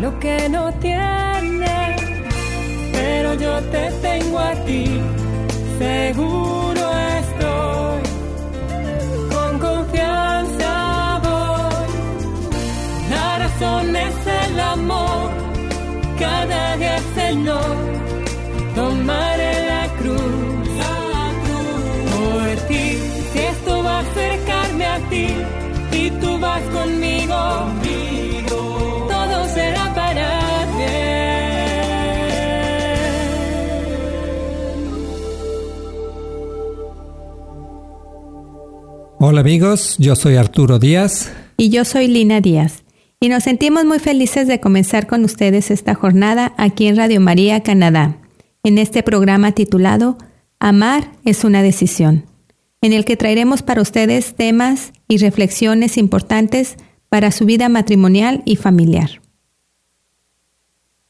lo que no tiene. Pero yo te tengo a ti, seguro estoy. Con confianza voy. La razón es el amor, cada día Señor, tomaré la cruz. La cruz. Por ti, si esto va a acercarme a ti, y tú vas conmigo. Hola amigos, yo soy Arturo Díaz. Y yo soy Lina Díaz. Y nos sentimos muy felices de comenzar con ustedes esta jornada aquí en Radio María, Canadá, en este programa titulado Amar es una decisión, en el que traeremos para ustedes temas y reflexiones importantes para su vida matrimonial y familiar.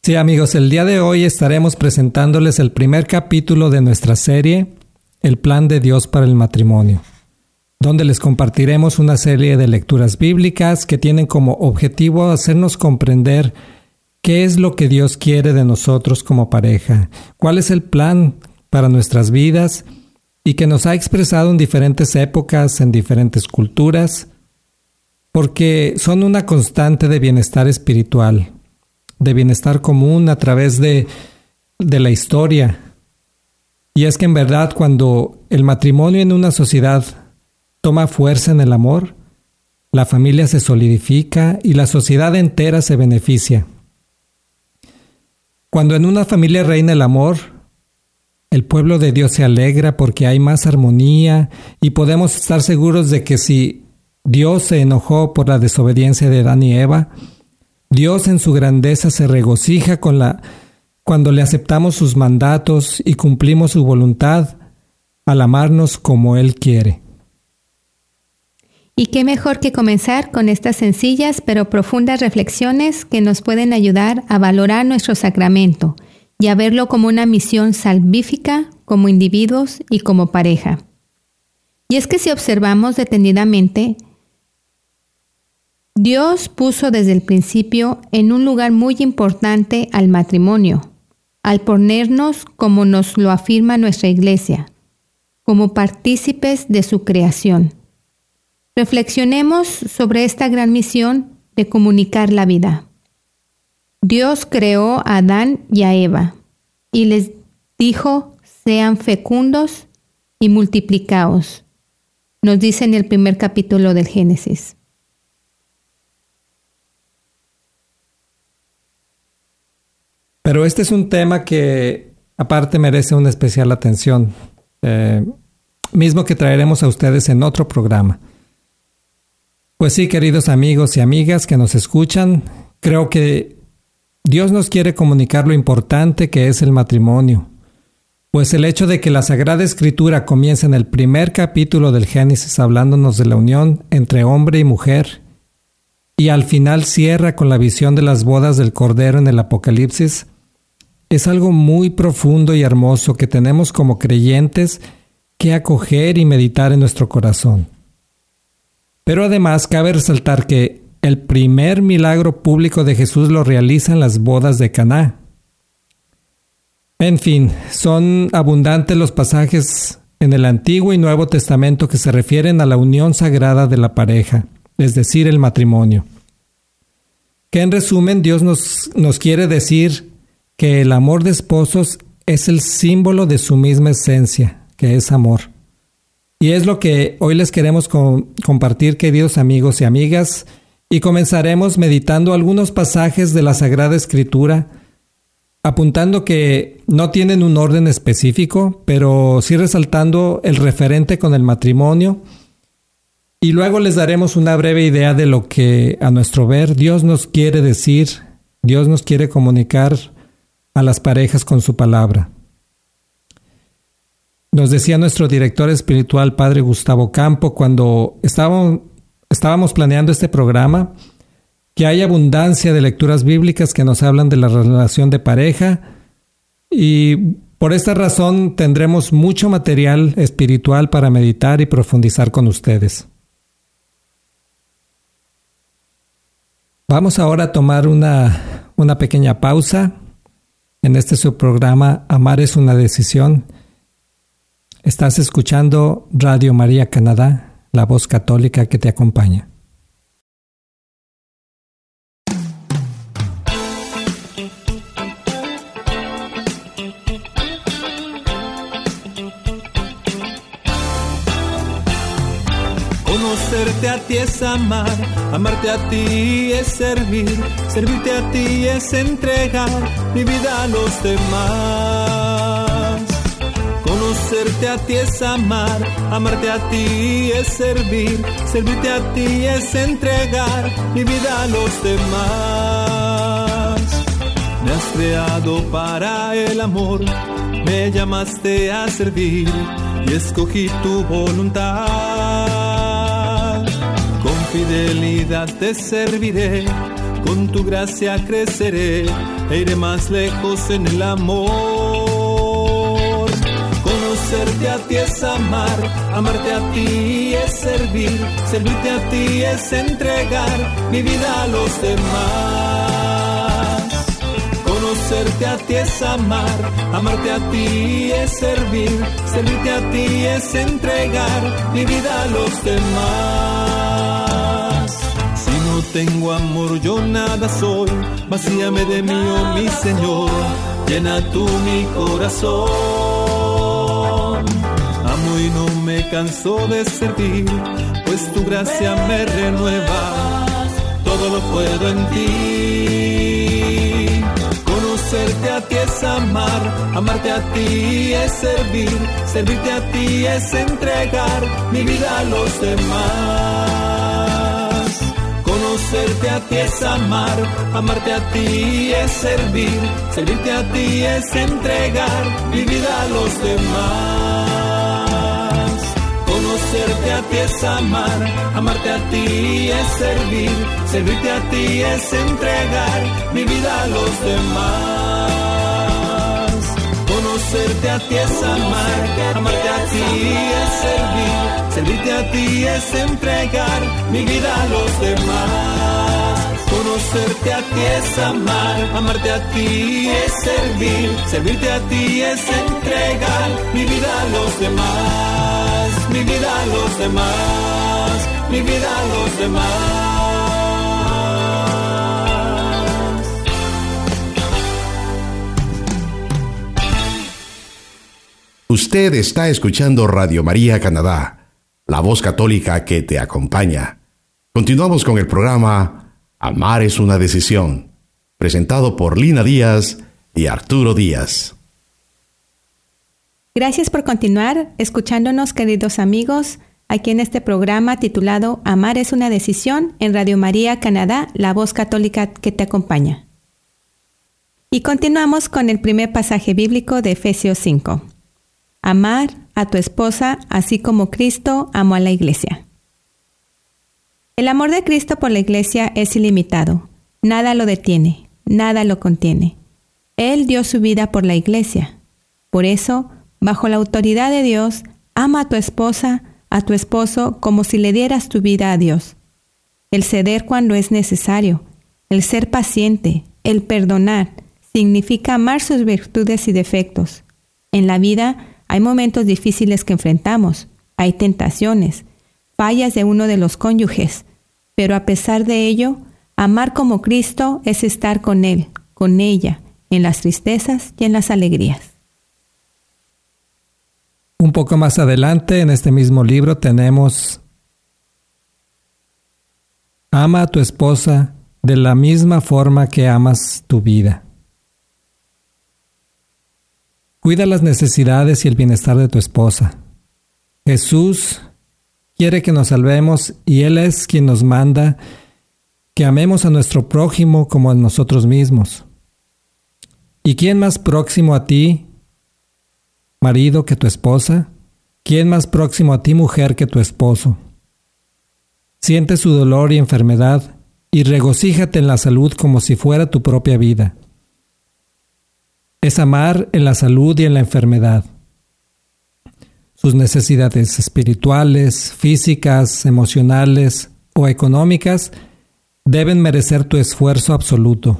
Sí amigos, el día de hoy estaremos presentándoles el primer capítulo de nuestra serie, El plan de Dios para el matrimonio donde les compartiremos una serie de lecturas bíblicas que tienen como objetivo hacernos comprender qué es lo que Dios quiere de nosotros como pareja, cuál es el plan para nuestras vidas y que nos ha expresado en diferentes épocas, en diferentes culturas, porque son una constante de bienestar espiritual, de bienestar común a través de, de la historia. Y es que en verdad cuando el matrimonio en una sociedad toma fuerza en el amor, la familia se solidifica y la sociedad entera se beneficia. Cuando en una familia reina el amor, el pueblo de Dios se alegra porque hay más armonía y podemos estar seguros de que si Dios se enojó por la desobediencia de Adán y Eva, Dios en su grandeza se regocija con la cuando le aceptamos sus mandatos y cumplimos su voluntad al amarnos como Él quiere. Y qué mejor que comenzar con estas sencillas pero profundas reflexiones que nos pueden ayudar a valorar nuestro sacramento y a verlo como una misión salvífica como individuos y como pareja. Y es que si observamos detenidamente, Dios puso desde el principio en un lugar muy importante al matrimonio, al ponernos, como nos lo afirma nuestra iglesia, como partícipes de su creación. Reflexionemos sobre esta gran misión de comunicar la vida. Dios creó a Adán y a Eva y les dijo, sean fecundos y multiplicaos. Nos dice en el primer capítulo del Génesis. Pero este es un tema que aparte merece una especial atención, eh, mismo que traeremos a ustedes en otro programa. Pues sí, queridos amigos y amigas que nos escuchan, creo que Dios nos quiere comunicar lo importante que es el matrimonio. Pues el hecho de que la Sagrada Escritura comience en el primer capítulo del Génesis hablándonos de la unión entre hombre y mujer, y al final cierra con la visión de las bodas del Cordero en el Apocalipsis, es algo muy profundo y hermoso que tenemos como creyentes que acoger y meditar en nuestro corazón. Pero además cabe resaltar que el primer milagro público de Jesús lo realiza en las bodas de Caná. En fin, son abundantes los pasajes en el Antiguo y Nuevo Testamento que se refieren a la unión sagrada de la pareja, es decir, el matrimonio. Que en resumen Dios nos, nos quiere decir que el amor de esposos es el símbolo de su misma esencia, que es amor. Y es lo que hoy les queremos compartir, queridos amigos y amigas, y comenzaremos meditando algunos pasajes de la Sagrada Escritura, apuntando que no tienen un orden específico, pero sí resaltando el referente con el matrimonio, y luego les daremos una breve idea de lo que, a nuestro ver, Dios nos quiere decir Dios nos quiere comunicar a las parejas con su palabra. Nos decía nuestro director espiritual, Padre Gustavo Campo, cuando estábamos, planeando este programa, que hay abundancia de lecturas bíblicas que nos hablan de la relación de pareja y por esta razón tendremos mucho material espiritual para meditar y profundizar con ustedes. Vamos ahora a tomar una, una pequeña pausa en este subprograma Amar es una decisión. Estás escuchando Radio María Canadá, la voz católica que te acompaña. Conocerte a ti es amar, amarte a ti es servir, servirte a ti es entregar mi vida a los demás. Conocerte a ti es amar, amarte a ti es servir, servirte a ti es entregar mi vida a los demás. Me has creado para el amor, me llamaste a servir y escogí tu voluntad fidelidad te serviré, con tu gracia creceré e iré más lejos en el amor. Conocerte a ti es amar, amarte a ti es servir, servirte a ti es entregar mi vida a los demás. Conocerte a ti es amar, amarte a ti es servir, servirte a ti es entregar mi vida a los demás tengo amor, yo nada soy. Vacíame de mí, oh mi Señor. Llena tú mi corazón. Canso de servir, pues tu gracia me renueva. Todo lo puedo en ti. Conocerte a ti es amar, amarte a ti es servir, servirte a ti es entregar mi vida a los demás. Conocerte a ti es amar, amarte a ti es servir, servirte a ti es entregar mi vida a los demás. Conocerte a ti es amar, amarte a ti es servir, servirte a ti es entregar mi vida a los demás. Conocerte a ti es amar, amarte a ti es servir Servirte a ti es entregar mi vida a los demás. Conocerte a ti es amar, amarte a ti es servir, servirte a ti es entregar mi vida a los demás, mi vida a los demás, mi vida a los demás. Usted está escuchando Radio María Canadá la voz católica que te acompaña. Continuamos con el programa Amar es una decisión, presentado por Lina Díaz y Arturo Díaz. Gracias por continuar escuchándonos, queridos amigos, aquí en este programa titulado Amar es una decisión en Radio María Canadá, la voz católica que te acompaña. Y continuamos con el primer pasaje bíblico de Efesios 5. Amar a tu esposa así como Cristo amó a la iglesia. El amor de Cristo por la iglesia es ilimitado. Nada lo detiene, nada lo contiene. Él dio su vida por la iglesia. Por eso, bajo la autoridad de Dios, ama a tu esposa, a tu esposo, como si le dieras tu vida a Dios. El ceder cuando es necesario, el ser paciente, el perdonar, significa amar sus virtudes y defectos. En la vida, hay momentos difíciles que enfrentamos, hay tentaciones, fallas de uno de los cónyuges, pero a pesar de ello, amar como Cristo es estar con Él, con ella, en las tristezas y en las alegrías. Un poco más adelante en este mismo libro tenemos Ama a tu esposa de la misma forma que amas tu vida. Cuida las necesidades y el bienestar de tu esposa. Jesús quiere que nos salvemos y Él es quien nos manda que amemos a nuestro prójimo como a nosotros mismos. ¿Y quién más próximo a ti, marido, que tu esposa? ¿Quién más próximo a ti, mujer, que tu esposo? Siente su dolor y enfermedad y regocíjate en la salud como si fuera tu propia vida. Es amar en la salud y en la enfermedad. Sus necesidades espirituales, físicas, emocionales o económicas deben merecer tu esfuerzo absoluto.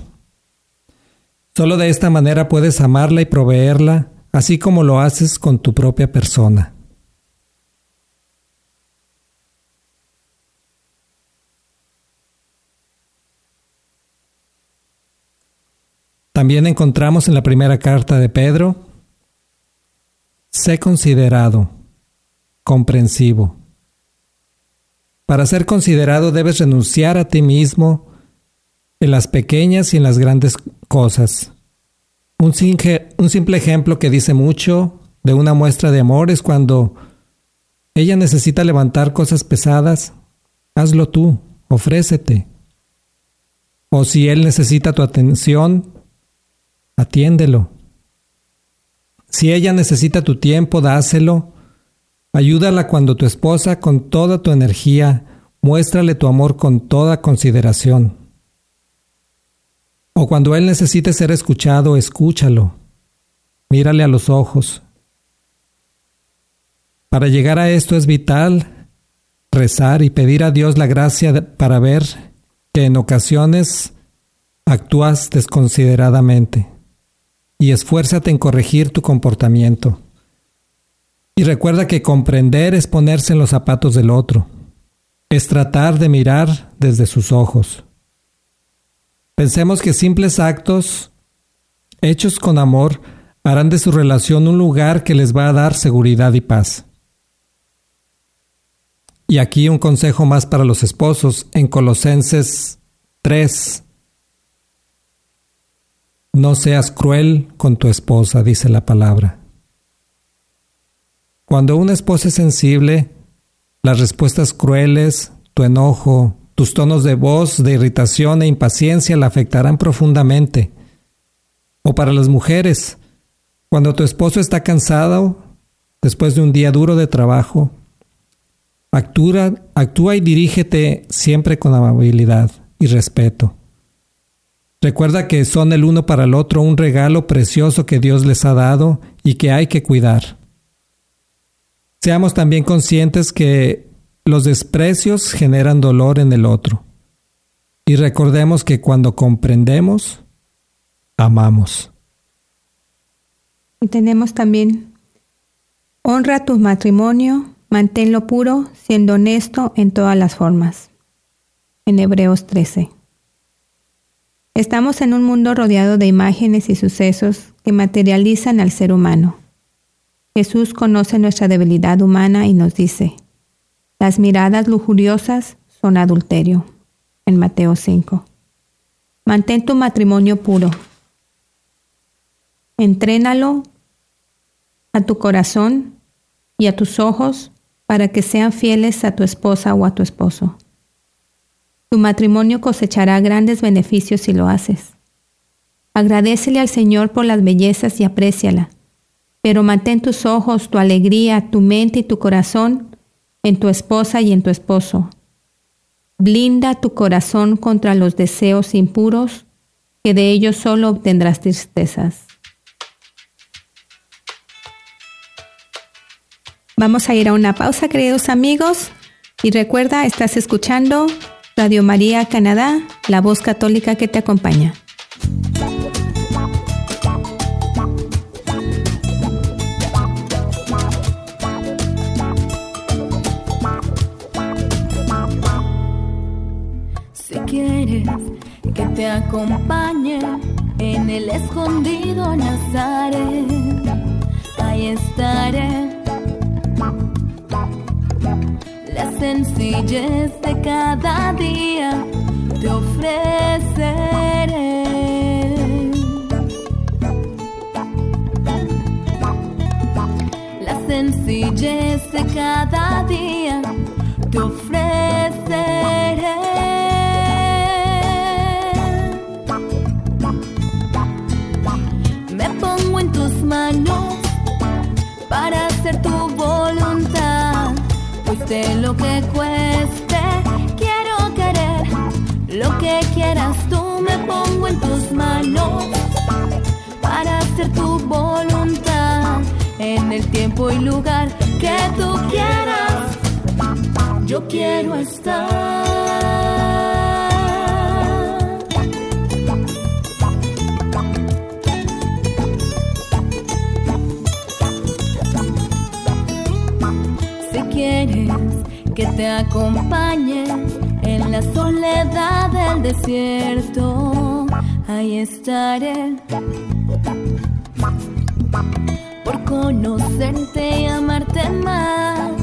Solo de esta manera puedes amarla y proveerla, así como lo haces con tu propia persona. También encontramos en la primera carta de Pedro, sé considerado, comprensivo. Para ser considerado debes renunciar a ti mismo en las pequeñas y en las grandes cosas. Un, simple ejemplo que dice mucho de una muestra de amor es cuando ella necesita levantar cosas pesadas, hazlo tú, ofrécete. O si él necesita tu atención, atiéndelo. Si ella necesita tu tiempo, dáselo Ayúdala cuando tu esposa con toda tu energía muéstrale tu amor con toda consideración. O cuando él necesite ser escuchado, escúchalo. Mírale a los ojos. Para llegar a esto es vital rezar y pedir a Dios la gracia para ver que en ocasiones actúas desconsideradamente y esfuérzate en corregir tu comportamiento. Y recuerda que comprender es ponerse en los zapatos del otro, es tratar de mirar desde sus ojos. Pensemos que simples actos, hechos con amor, harán de su relación un lugar que les va a dar seguridad y paz. Y aquí un consejo más para los esposos en Colosenses 3. No seas cruel con tu esposa, dice la palabra. Cuando una esposa es sensible, las respuestas crueles, tu enojo, tus tonos de voz de irritación e impaciencia la afectarán profundamente. O para las mujeres, cuando tu esposo está cansado, después de un día duro de trabajo, actúa, actúa y dirígete siempre con amabilidad y respeto. Recuerda que son el uno para el otro un regalo precioso que Dios les ha dado y que hay que cuidar. Seamos también conscientes que los desprecios generan dolor en el otro. Y recordemos que cuando comprendemos, amamos. Y tenemos también, honra tu matrimonio, manténlo puro, siendo honesto en todas las formas. En Hebreos 13. Estamos en un mundo rodeado de imágenes y sucesos que materializan al ser humano. Jesús conoce nuestra debilidad humana y nos dice, las miradas lujuriosas son adulterio. En Mateo 5. Mantén tu matrimonio puro. Entrénalo a tu corazón y a tus ojos para que sean fieles a tu esposa o a tu esposo. Tu matrimonio cosechará grandes beneficios si lo haces. Agradecele al Señor por las bellezas y apréciala pero mantén tus ojos, tu alegría, tu mente y tu corazón en tu esposa y en tu esposo. Blinda tu corazón contra los deseos impuros, que de ellos solo obtendrás tristezas. Vamos a ir a una pausa, queridos amigos, y recuerda, estás escuchando Radio María Canadá, la voz católica que te acompaña. Te acompañe en el escondido Nazaret. Ahí estaré. La sencillez de cada día te ofreceré. La sencillez de cada día te ofreceré. para hacer tu voluntad. Cueste lo que cueste, quiero querer lo que quieras. Tú me pongo en tus manos para hacer tu voluntad en el tiempo y lugar que tú quieras. Yo quiero estar. Que te acompañe en la soledad del desierto. Ahí estaré por conocerte y amarte más.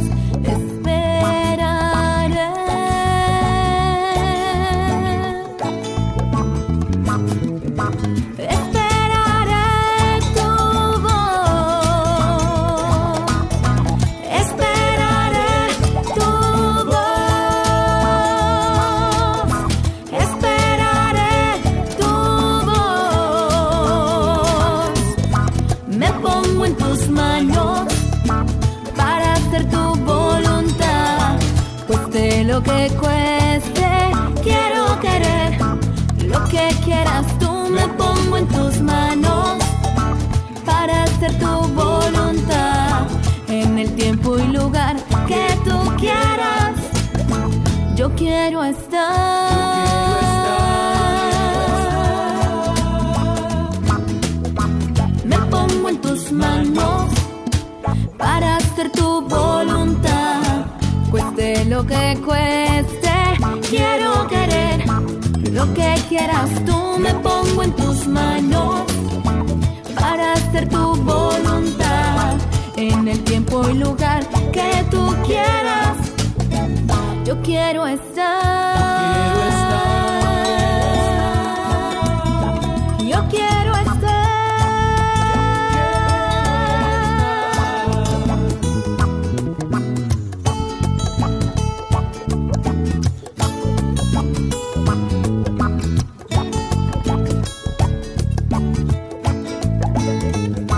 Tiempo y lugar que tú quieras. Yo quiero estar. Me pongo en tus manos para hacer tu voluntad cueste lo que cueste, quiero querer lo que quieras tú, me pongo en tus manos para hacer tu voluntad el tiempo y lugar que tú quieras. Yo quiero estar. Yo quiero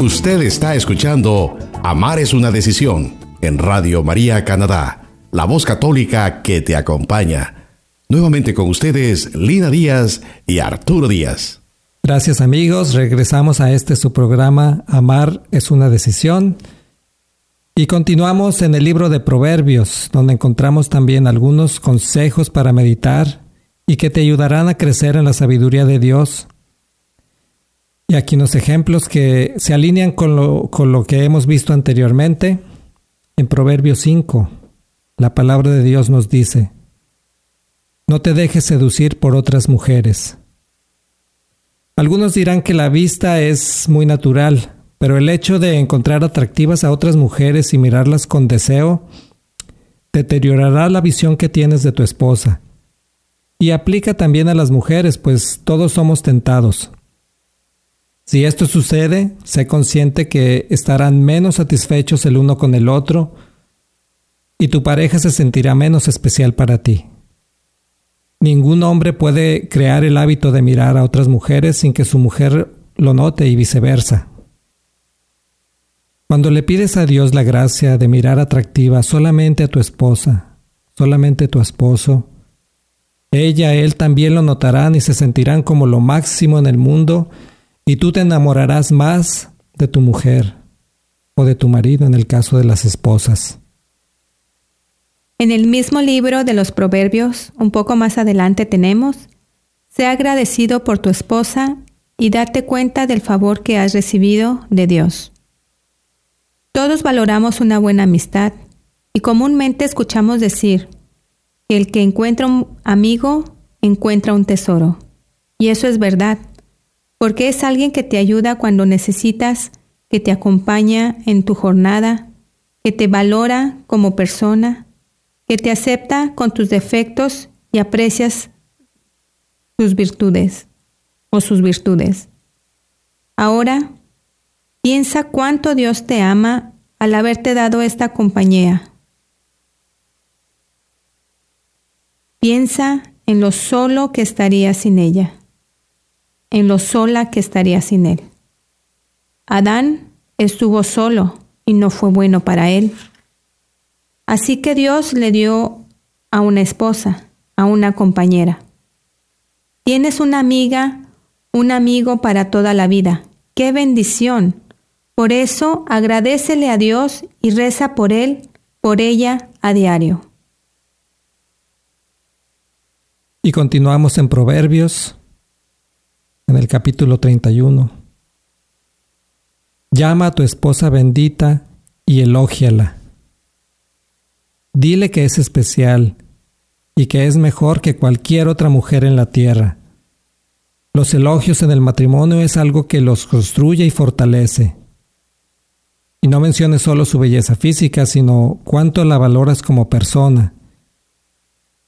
Usted está escuchando Amar es una decisión en Radio María Canadá, la voz católica que te acompaña. Nuevamente con ustedes Lina Díaz y Arturo Díaz. Gracias amigos, regresamos a este su programa Amar es una decisión. Y continuamos en el libro de Proverbios, donde encontramos también algunos consejos para meditar y que te ayudarán a crecer en la sabiduría de Dios y aquí unos ejemplos que se alinean con lo, con lo que hemos visto anteriormente. En Proverbios 5, la palabra de Dios nos dice, no te dejes seducir por otras mujeres. Algunos dirán que la vista es muy natural, pero el hecho de encontrar atractivas a otras mujeres y mirarlas con deseo deteriorará la visión que tienes de tu esposa. Y aplica también a las mujeres, pues todos somos tentados. Si esto sucede, sé consciente que estarán menos satisfechos el uno con el otro y tu pareja se sentirá menos especial para ti. Ningún hombre puede crear el hábito de mirar a otras mujeres sin que su mujer lo note y viceversa. Cuando le pides a Dios la gracia de mirar atractiva solamente a tu esposa, solamente a tu esposo, ella, él también lo notarán y se sentirán como lo máximo en el mundo y tú te enamorarás más de tu mujer o de tu marido en el caso de las esposas. En el mismo libro de los Proverbios, un poco más adelante tenemos, Sé agradecido por tu esposa y date cuenta del favor que has recibido de Dios. Todos valoramos una buena amistad y comúnmente escuchamos decir que el que encuentra un amigo encuentra un tesoro. Y eso es verdad porque es alguien que te ayuda cuando necesitas, que te acompaña en tu jornada, que te valora como persona, que te acepta con tus defectos y aprecias tus virtudes o sus virtudes. Ahora, piensa cuánto Dios te ama al haberte dado esta compañía. Piensa en lo solo que estarías sin ella en lo sola que estaría sin él. Adán estuvo solo y no fue bueno para él. Así que Dios le dio a una esposa, a una compañera. Tienes una amiga, un amigo para toda la vida. ¡Qué bendición! Por eso agradecele a Dios y reza por él, por ella a diario. Y continuamos en Proverbios, en el capítulo 31. Llama a tu esposa bendita y elógiala. Dile que es especial y que es mejor que cualquier otra mujer en la tierra. Los elogios en el matrimonio es algo que los construye y fortalece. Y no menciones solo su belleza física, sino cuánto la valoras como persona.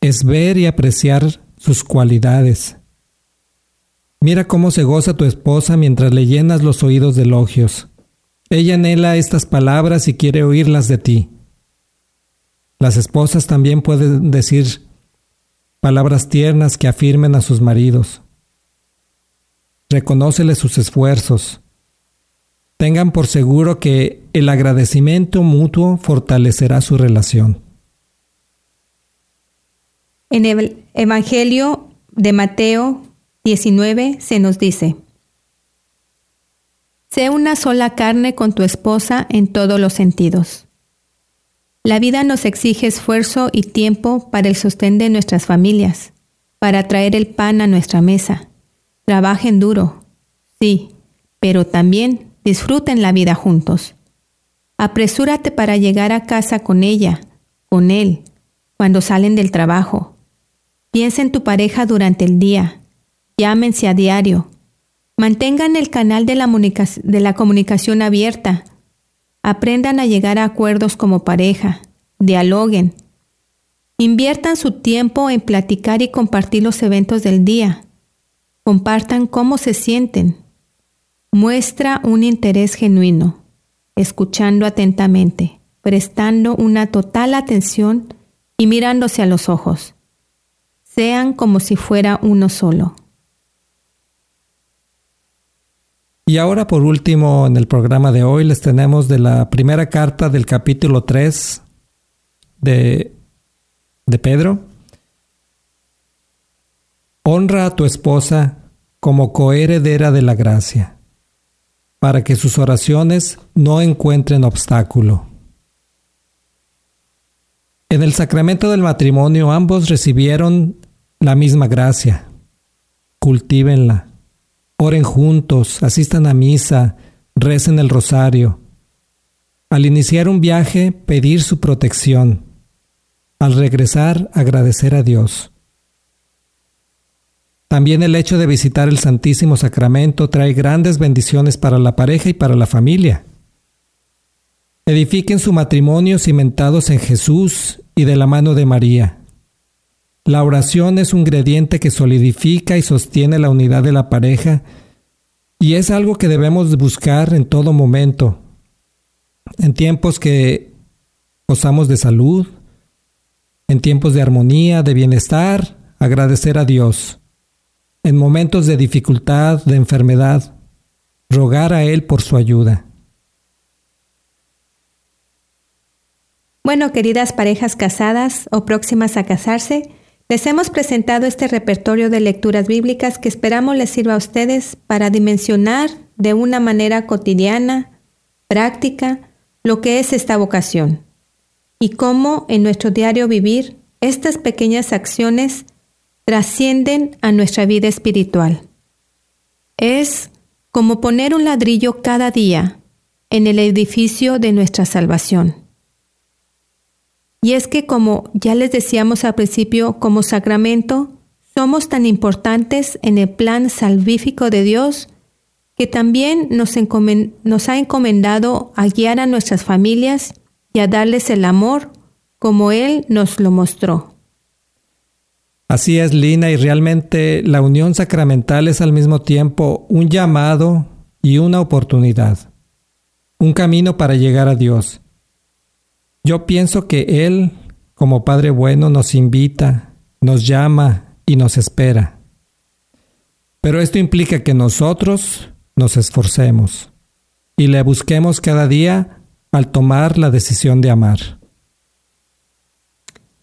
Es ver y apreciar sus cualidades. Mira cómo se goza tu esposa mientras le llenas los oídos de elogios. Ella anhela estas palabras y quiere oírlas de ti. Las esposas también pueden decir palabras tiernas que afirmen a sus maridos. Reconócele sus esfuerzos. Tengan por seguro que el agradecimiento mutuo fortalecerá su relación. En el Evangelio de Mateo 19 se nos dice, Sé una sola carne con tu esposa en todos los sentidos. La vida nos exige esfuerzo y tiempo para el sostén de nuestras familias, para traer el pan a nuestra mesa. Trabajen duro, sí, pero también disfruten la vida juntos. Apresúrate para llegar a casa con ella, con él, cuando salen del trabajo. Piensa en tu pareja durante el día. Llámense a diario. Mantengan el canal de la, comunicación abierta Aprendan a llegar a acuerdos como pareja. Dialoguen. Inviertan su tiempo en platicar y compartir los eventos del día. Compartan cómo se sienten. Muestra un interés genuino, escuchando atentamente, prestando una total atención y mirándose a los ojos. Sean como si fuera uno solo. Y ahora por último en el programa de hoy les tenemos de la primera carta del capítulo 3 de, de Pedro. Honra a tu esposa como coheredera de la gracia, para que sus oraciones no encuentren obstáculo. En el sacramento del matrimonio ambos recibieron la misma gracia. Cultívenla Oren juntos, asistan a misa, recen el rosario. Al iniciar un viaje, pedir su protección. Al regresar, agradecer a Dios. También el hecho de visitar el Santísimo Sacramento trae grandes bendiciones para la pareja y para la familia. Edifiquen su matrimonio cimentados en Jesús y de la mano de María. La oración es un ingrediente que solidifica y sostiene la unidad de la pareja y es algo que debemos buscar en todo momento. En tiempos que gozamos de salud, en tiempos de armonía, de bienestar, agradecer a Dios. En momentos de dificultad, de enfermedad, rogar a Él por su ayuda. Bueno, queridas parejas casadas o próximas a casarse, les hemos presentado este repertorio de lecturas bíblicas que esperamos les sirva a ustedes para dimensionar de una manera cotidiana, práctica, lo que es esta vocación y cómo en nuestro diario vivir estas pequeñas acciones trascienden a nuestra vida espiritual. Es como poner un ladrillo cada día en el edificio de nuestra salvación. Y es que como ya les decíamos al principio, como sacramento, somos tan importantes en el plan salvífico de Dios que también nos, ha encomendado a guiar a nuestras familias y a darles el amor como Él nos lo mostró. Así es, Lina, y realmente la unión sacramental es al mismo tiempo un llamado y una oportunidad, un camino para llegar a Dios. Yo pienso que Él, como Padre bueno, nos invita, nos llama y nos espera. Pero esto implica que nosotros nos esforcemos y le busquemos cada día al tomar la decisión de amar.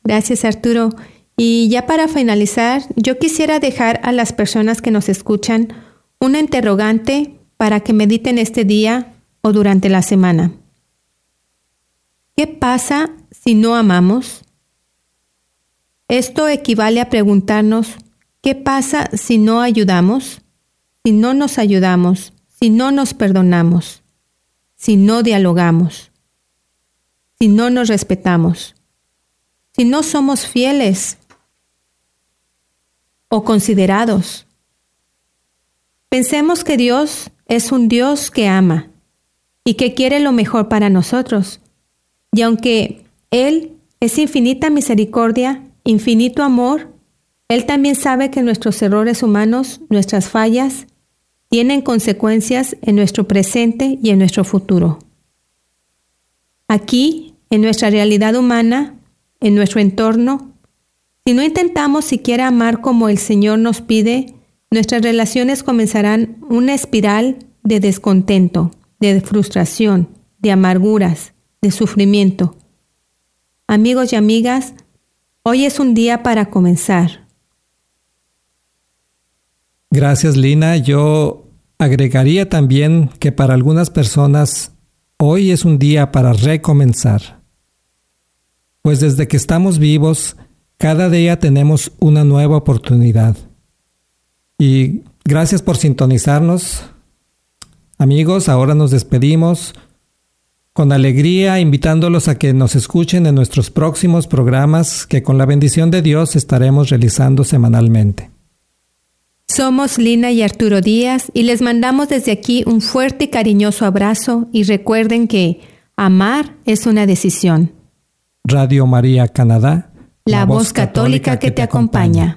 Gracias Arturo. Y ya para finalizar, yo quisiera dejar a las personas que nos escuchan una interrogante para que mediten este día o durante la semana. ¿Qué pasa si no amamos? Esto equivale a preguntarnos, ¿qué pasa si no ayudamos? Si no nos ayudamos, si no nos perdonamos, si no dialogamos, si no nos respetamos, si no somos fieles o considerados. Pensemos que Dios es un Dios que ama y que quiere lo mejor para nosotros. Y aunque Él es infinita misericordia, infinito amor, Él también sabe que nuestros errores humanos, nuestras fallas, tienen consecuencias en nuestro presente y en nuestro futuro. Aquí, en nuestra realidad humana, en nuestro entorno, si no intentamos siquiera amar como el Señor nos pide, nuestras relaciones comenzarán una espiral de descontento, de frustración, de amarguras, de sufrimiento. Amigos y amigas, hoy es un día para comenzar. Gracias Lina. Yo agregaría también que para algunas personas hoy es un día para recomenzar. Pues desde que estamos vivos, cada día tenemos una nueva oportunidad. Y gracias por sintonizarnos. Amigos, ahora nos despedimos con alegría invitándolos a que nos escuchen en nuestros próximos programas que con la bendición de Dios estaremos realizando semanalmente. Somos Lina y Arturo Díaz y les mandamos desde aquí un fuerte y cariñoso abrazo y recuerden que amar es una decisión. Radio María Canadá, la, voz católica, que, te acompaña.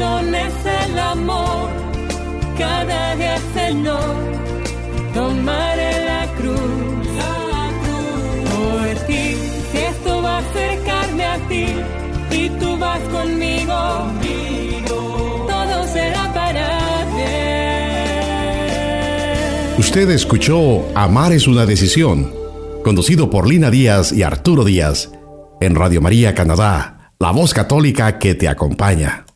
es el amor, cada día Señor, tomaré la cruz, la cruz por ti, esto va a acercarme a ti y tú vas conmigo, conmigo. todo será para bien. Usted escuchó Amar es una decisión, conducido por Lina Díaz y Arturo Díaz, en Radio María Canadá, la voz católica que te acompaña.